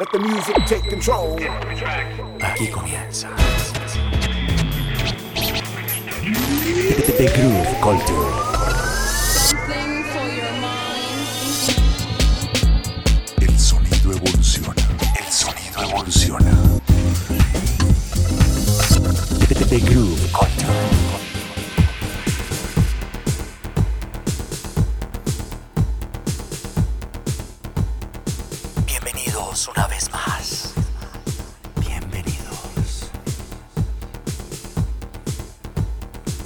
Let the music take control. Aquí comienza. The Groove Culture. Something for your mind. El sonido evoluciona. El sonido evoluciona. The Groove Culture.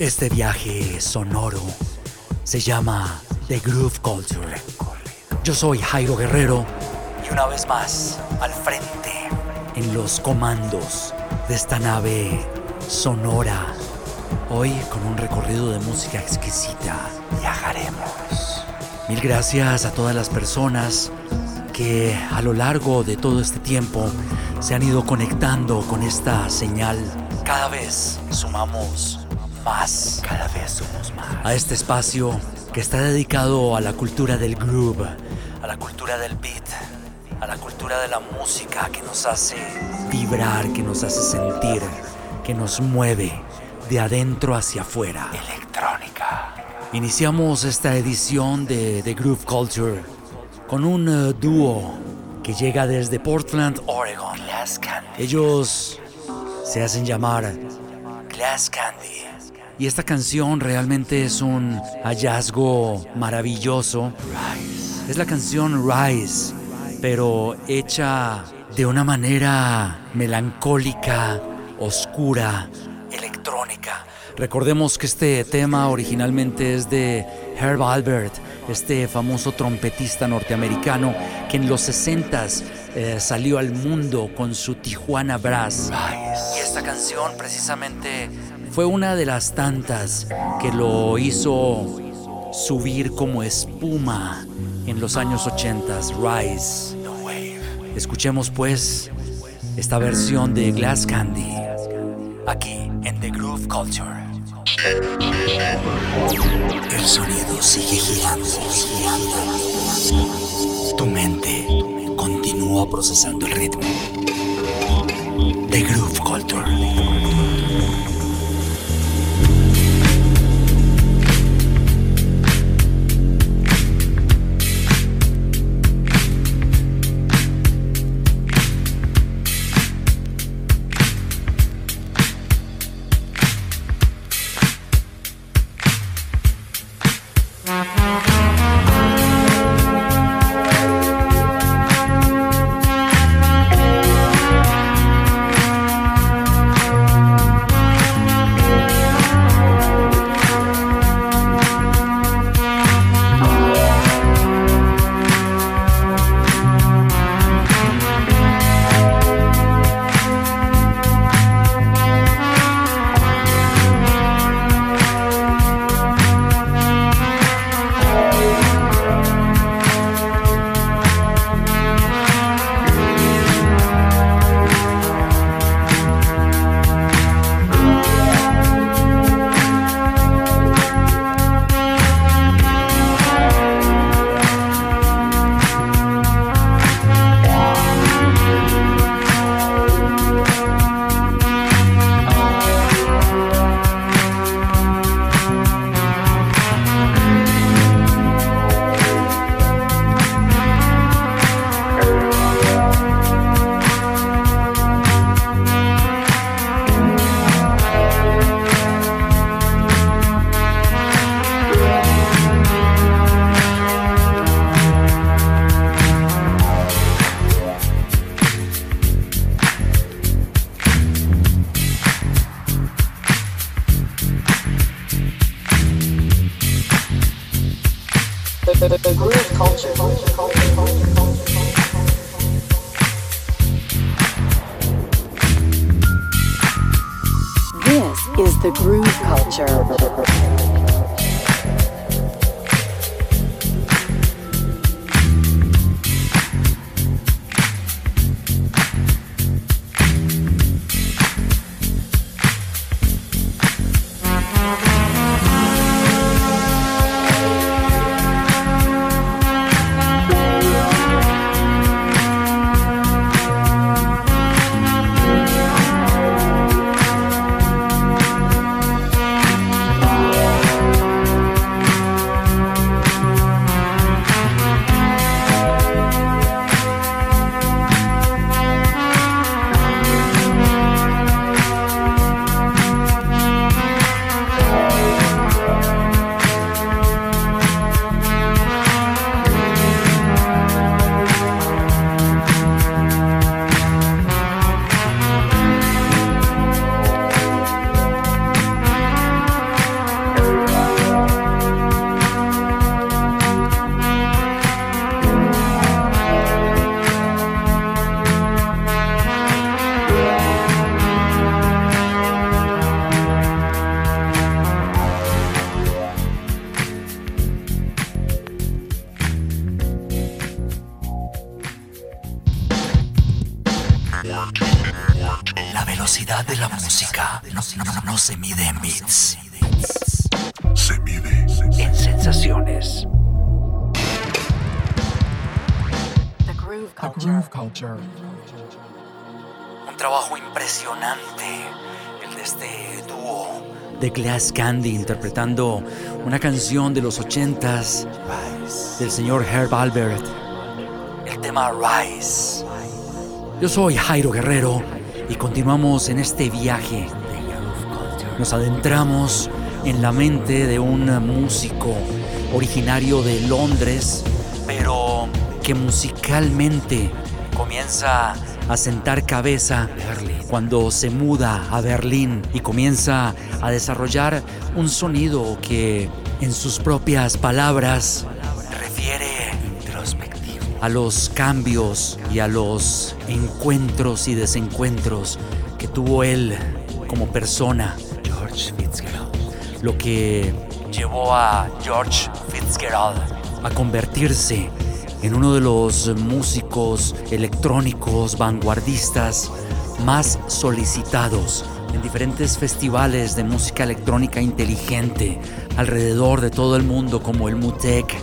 Este viaje sonoro se llama The Groove Culture. Yo soy Jairo Guerrero y una vez más al frente en los comandos de esta nave sonora. Hoy con un recorrido de música exquisita viajaremos. Mil gracias a todas las personas que a lo largo de todo este tiempo se han ido conectando con esta señal. Cada vez sumamos más. Cada vez somos más. A este espacio que está dedicado a la cultura del groove, a la cultura del beat, a la cultura de la música que nos hace vibrar, que nos hace sentir, que nos mueve de adentro hacia afuera. Electrónica. Iniciamos esta edición de The Groove Culture con un eh, dúo que llega desde Portland, Oregon. Ellos se hacen llamar Glass Candy. Y esta canción realmente es un hallazgo maravilloso. Es la canción Rise, pero hecha de una manera melancólica, oscura, electrónica. Recordemos que este tema originalmente es de Herb Albert, este famoso trompetista norteamericano que en los 60s eh, salió al mundo con su Tijuana Brass. Y esta canción precisamente fue una de las tantas que lo hizo subir como espuma en los años 80s, Rise. Escuchemos pues esta versión de Glass Candy aquí en The Groove Culture. El sonido sigue girando, girando. Tu mente continúa procesando el ritmo. The Groove Culture. Impresionante, el de este dúo de Glass Candy interpretando una canción de los ochentas del señor Herb Albert, el tema Rise. Yo soy Jairo Guerrero y continuamos en este viaje. Nos adentramos en la mente de un músico originario de Londres, pero que musicalmente comienza a sentar cabeza cuando se muda a Berlín y comienza a desarrollar un sonido que en sus propias palabras refiere a los cambios y a los encuentros y desencuentros que tuvo él como persona. George Fitzgerald. Lo que llevó a George Fitzgerald a convertirse en uno de los músicos electrónicos vanguardistas más solicitados en diferentes festivales de música electrónica inteligente alrededor de todo el mundo como el Mutec,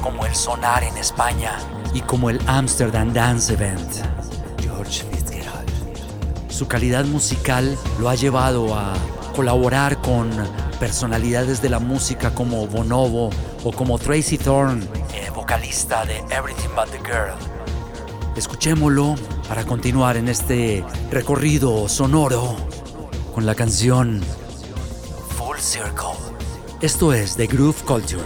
como el Sonar en España y como el Amsterdam Dance Event. George Fitzgerald. Su calidad musical lo ha llevado a colaborar con personalidades de la música como Bonobo o como Tracy Thorn, vocalista de Everything But the Girl. Escuchémoslo para continuar en este recorrido sonoro con la canción Full Circle. Esto es The Groove Culture.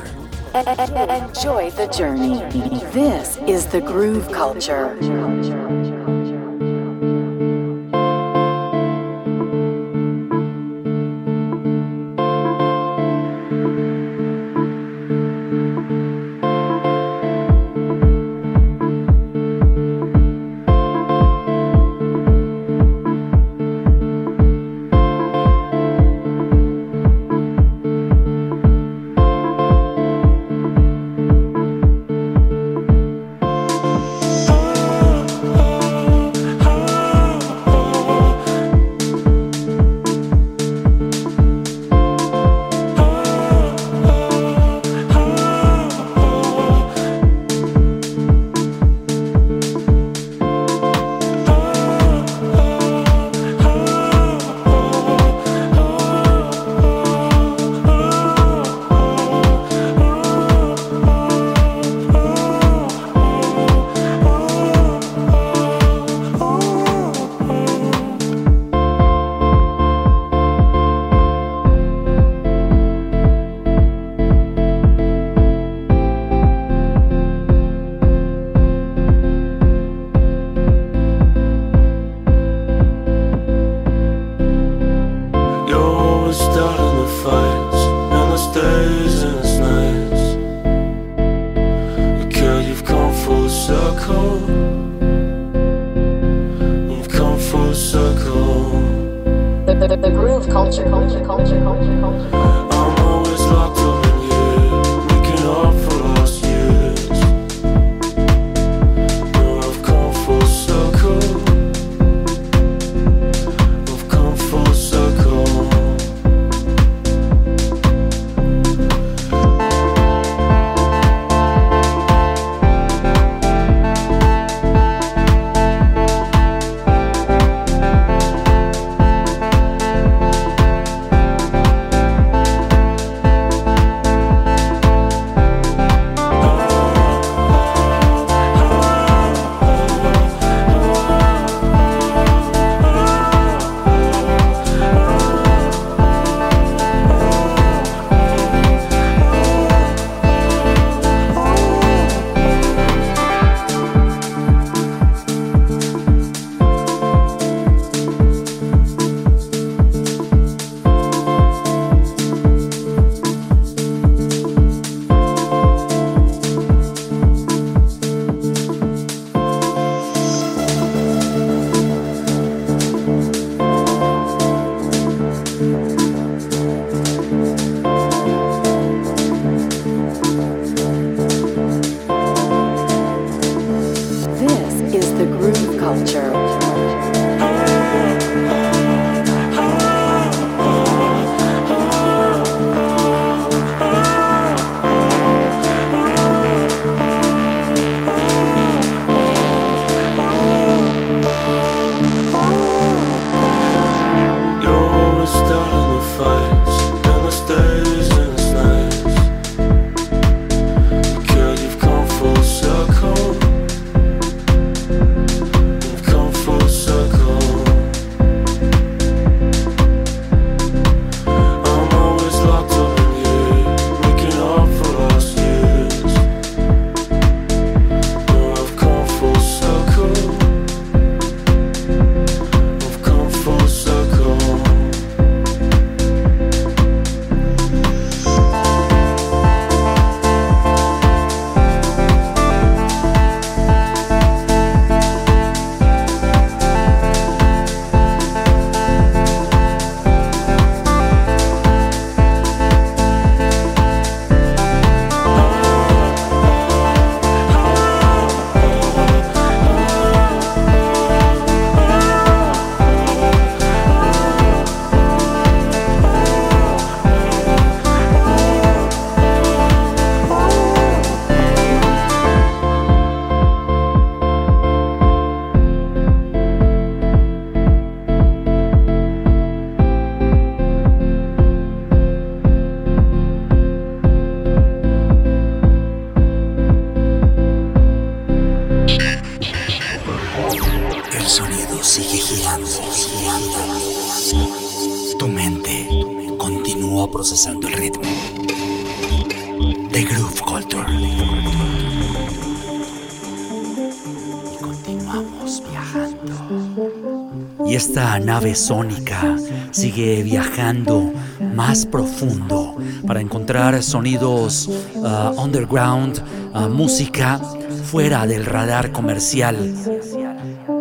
Enjoy the journey. This is the groove culture. Nave sónica sigue viajando más profundo para encontrar sonidos uh, underground, uh, música fuera del radar comercial.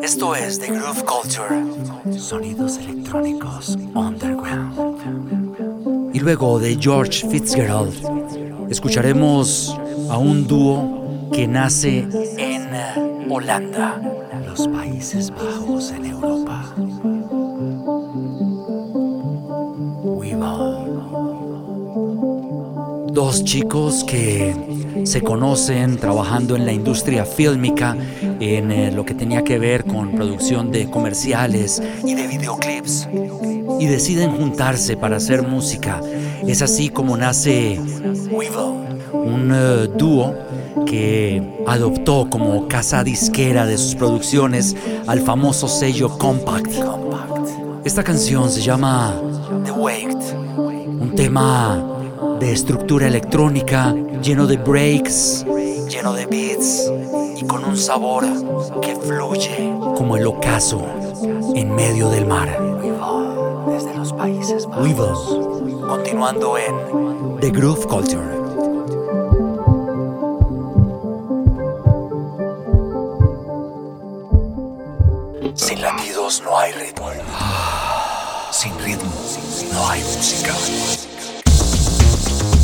Esto es The Groove Culture. Sonidos electrónicos underground. Y luego de George Fitzgerald, escucharemos a un dúo que nace en Holanda, los Países Bajos en Europa. Dos chicos que se conocen trabajando en la industria fílmica, en eh, lo que tenía que ver con producción de comerciales y de videoclips. Y deciden juntarse para hacer música. Es así como nace Weevil, un eh, dúo que adoptó como casa disquera de sus producciones al famoso sello Compact. Esta canción se llama The Waked, un tema de estructura electrónica lleno de breaks, lleno de beats y con un sabor que fluye como el ocaso en medio del mar. Desde los Países Bajos. continuando en The Groove Culture. Sin latidos no hay ritmo. Sin ritmo no hay música.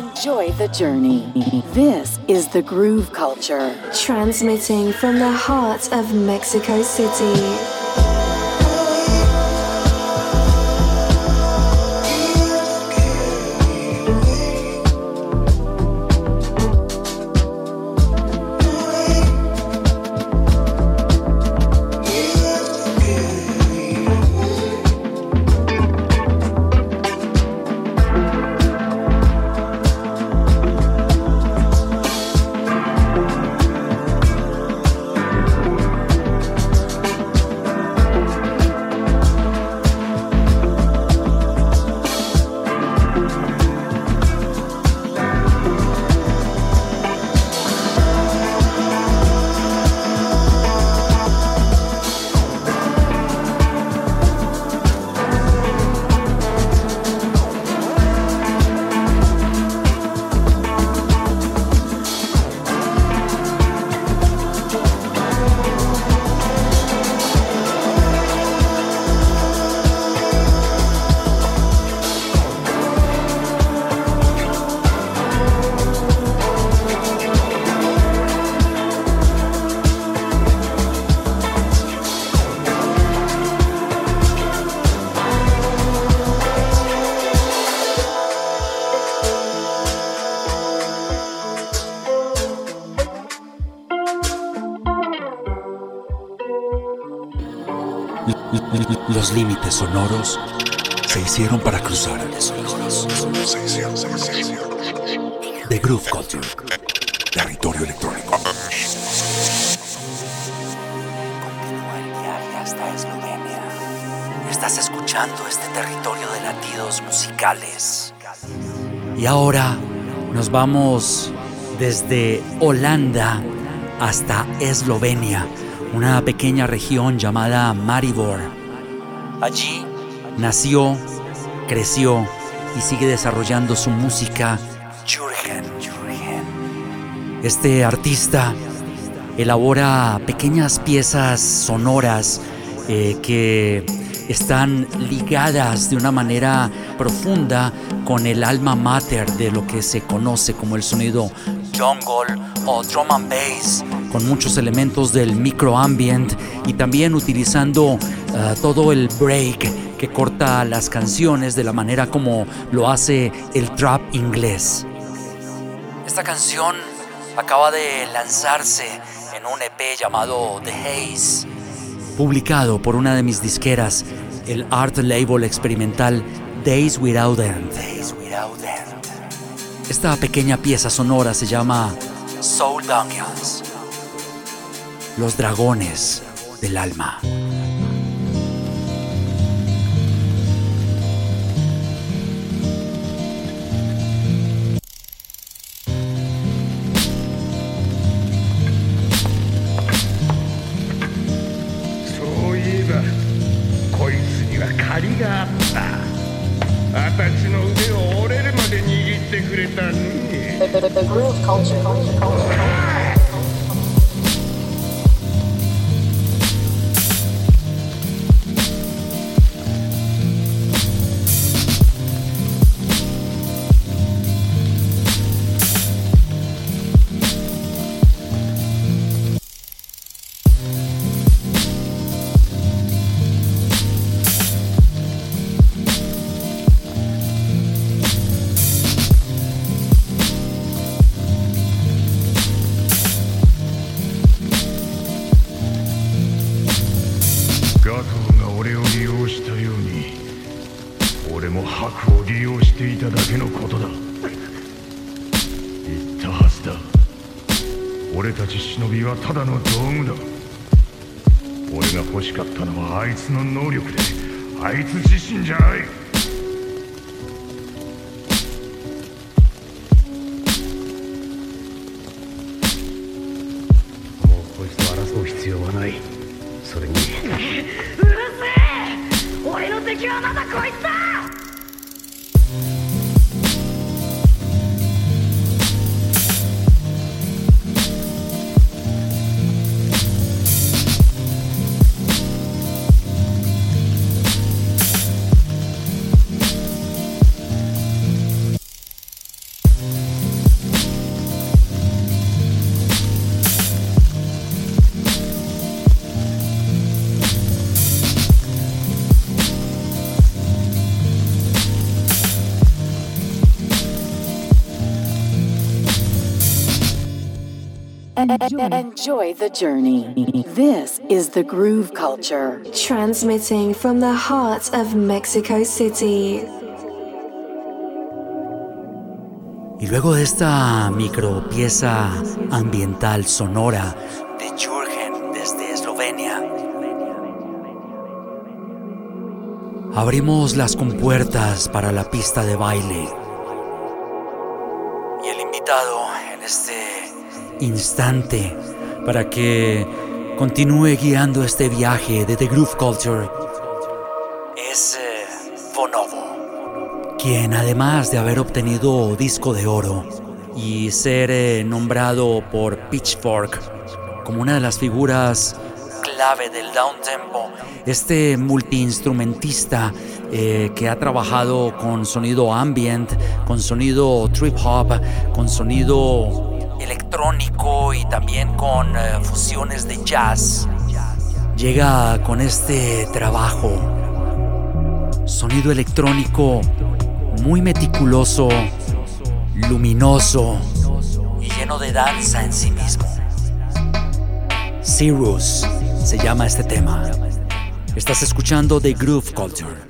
Enjoy the journey. This is the groove culture. Transmitting from the heart of Mexico City. Sonoros se hicieron para cruzar. The Groove Culture. Territorio electrónico. Continúa el viaje hasta Eslovenia. Estás escuchando este territorio de latidos musicales. Y ahora nos vamos desde Holanda hasta Eslovenia, una pequeña región llamada Maribor. Allí nació, creció y sigue desarrollando su música Jürgen. Este artista elabora pequeñas piezas sonoras eh, que están ligadas de una manera profunda con el alma mater de lo que se conoce como el sonido jungle o drum and bass, con muchos elementos del microambient y también utilizando eh, todo el break que corta las canciones de la manera como lo hace el trap inglés. Esta canción acaba de lanzarse en un EP llamado The Haze, publicado por una de mis disqueras, el art label experimental. Days Without End. Esta pequeña pieza sonora se llama Soul Dungeons, los dragones del alma. ただの道具だ。俺が欲しかったのはあいつの能力であいつ自身じゃない。もうこいつと争う必要はない。それに。俺の敵はまだこ Enjoy. Enjoy the journey. This is the groove culture. Transmitting from the heart of Mexico City. Y luego de esta micro pieza ambiental sonora de Jürgen desde Eslovenia, abrimos las compuertas para la pista de baile. Y el invitado en este instante para que continúe guiando este viaje de The Groove Culture. Es eh, Bonobo quien además de haber obtenido disco de oro y ser eh, nombrado por Pitchfork como una de las figuras clave del down tempo, este multiinstrumentista eh, que ha trabajado con sonido ambient, con sonido trip hop, con sonido electrónico y también con eh, fusiones de jazz, llega con este trabajo, sonido electrónico muy meticuloso, luminoso y lleno de danza en sí mismo. Cirrus se llama este tema. Estás escuchando The Groove Culture.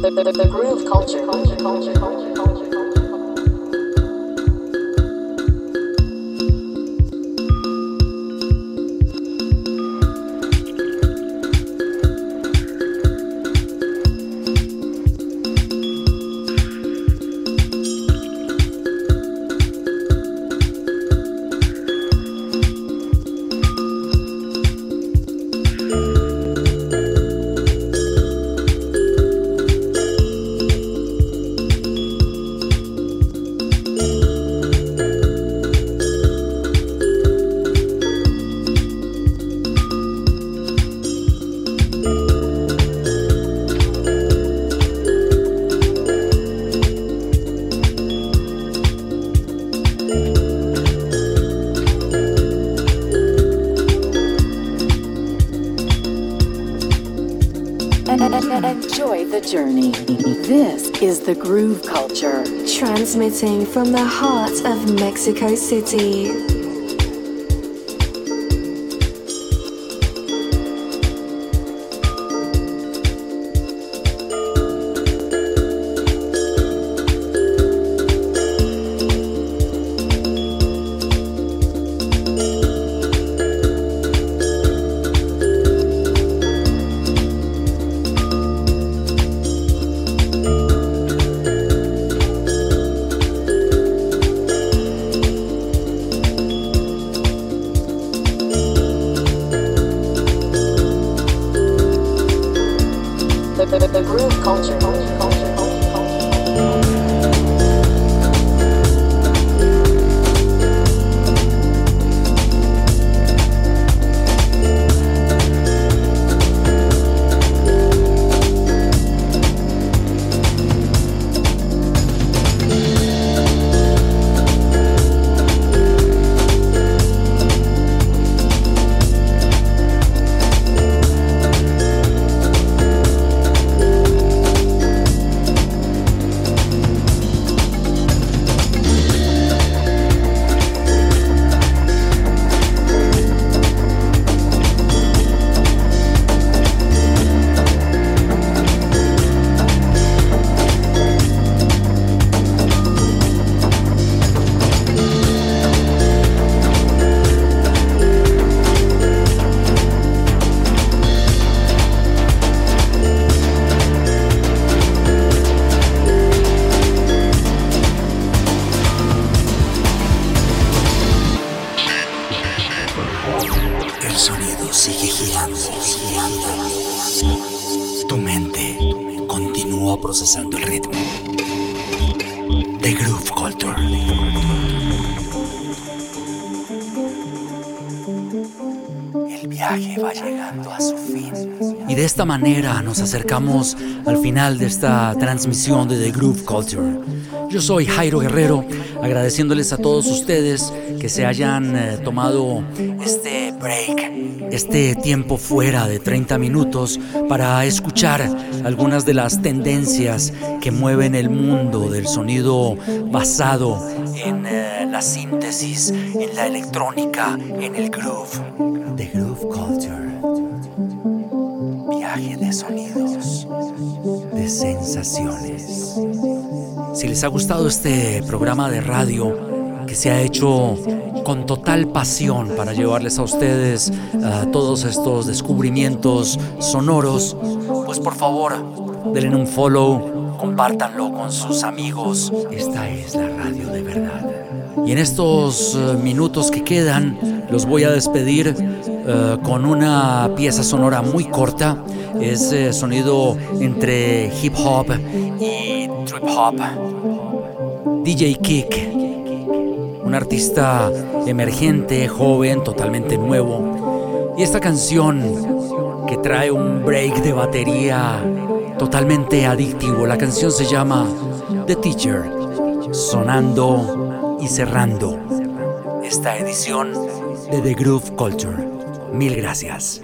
The, the, the, groove culture. culture, culture, culture, the journey. This is the groove culture. Transmitting from the heart of Mexico City. Esta manera nos acercamos al final de esta transmisión de The Groove Culture. Yo soy Jairo Guerrero, agradeciéndoles a todos ustedes que se hayan eh, tomado este break, este tiempo fuera de 30 minutos para escuchar algunas de las tendencias que mueven el mundo del sonido basado en eh, la síntesis, en la electrónica, en el groove. The Groove Culture. Sonidos, de sensaciones. Si les ha gustado este programa de radio que se ha hecho con total pasión para llevarles a ustedes ah, todos estos descubrimientos sonoros, pues por favor, denle un follow, compártanlo con sus amigos. Esta es la radio de verdad. Y en estos eh, minutos que quedan, los voy a despedir eh, con una pieza sonora muy corta. Es eh, sonido entre hip hop y trip hop. DJ Kick, un artista emergente, joven, totalmente nuevo. Y esta canción que trae un break de batería totalmente adictivo. La canción se llama The Teacher, sonando y cerrando esta edición de The Groove Culture. Mil gracias.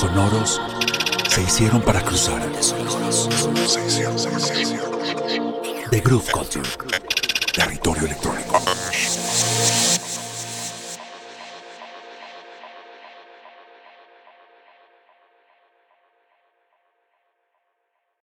Sonoros se hicieron para cruzar. The Groove Culture. Territorio electrónico.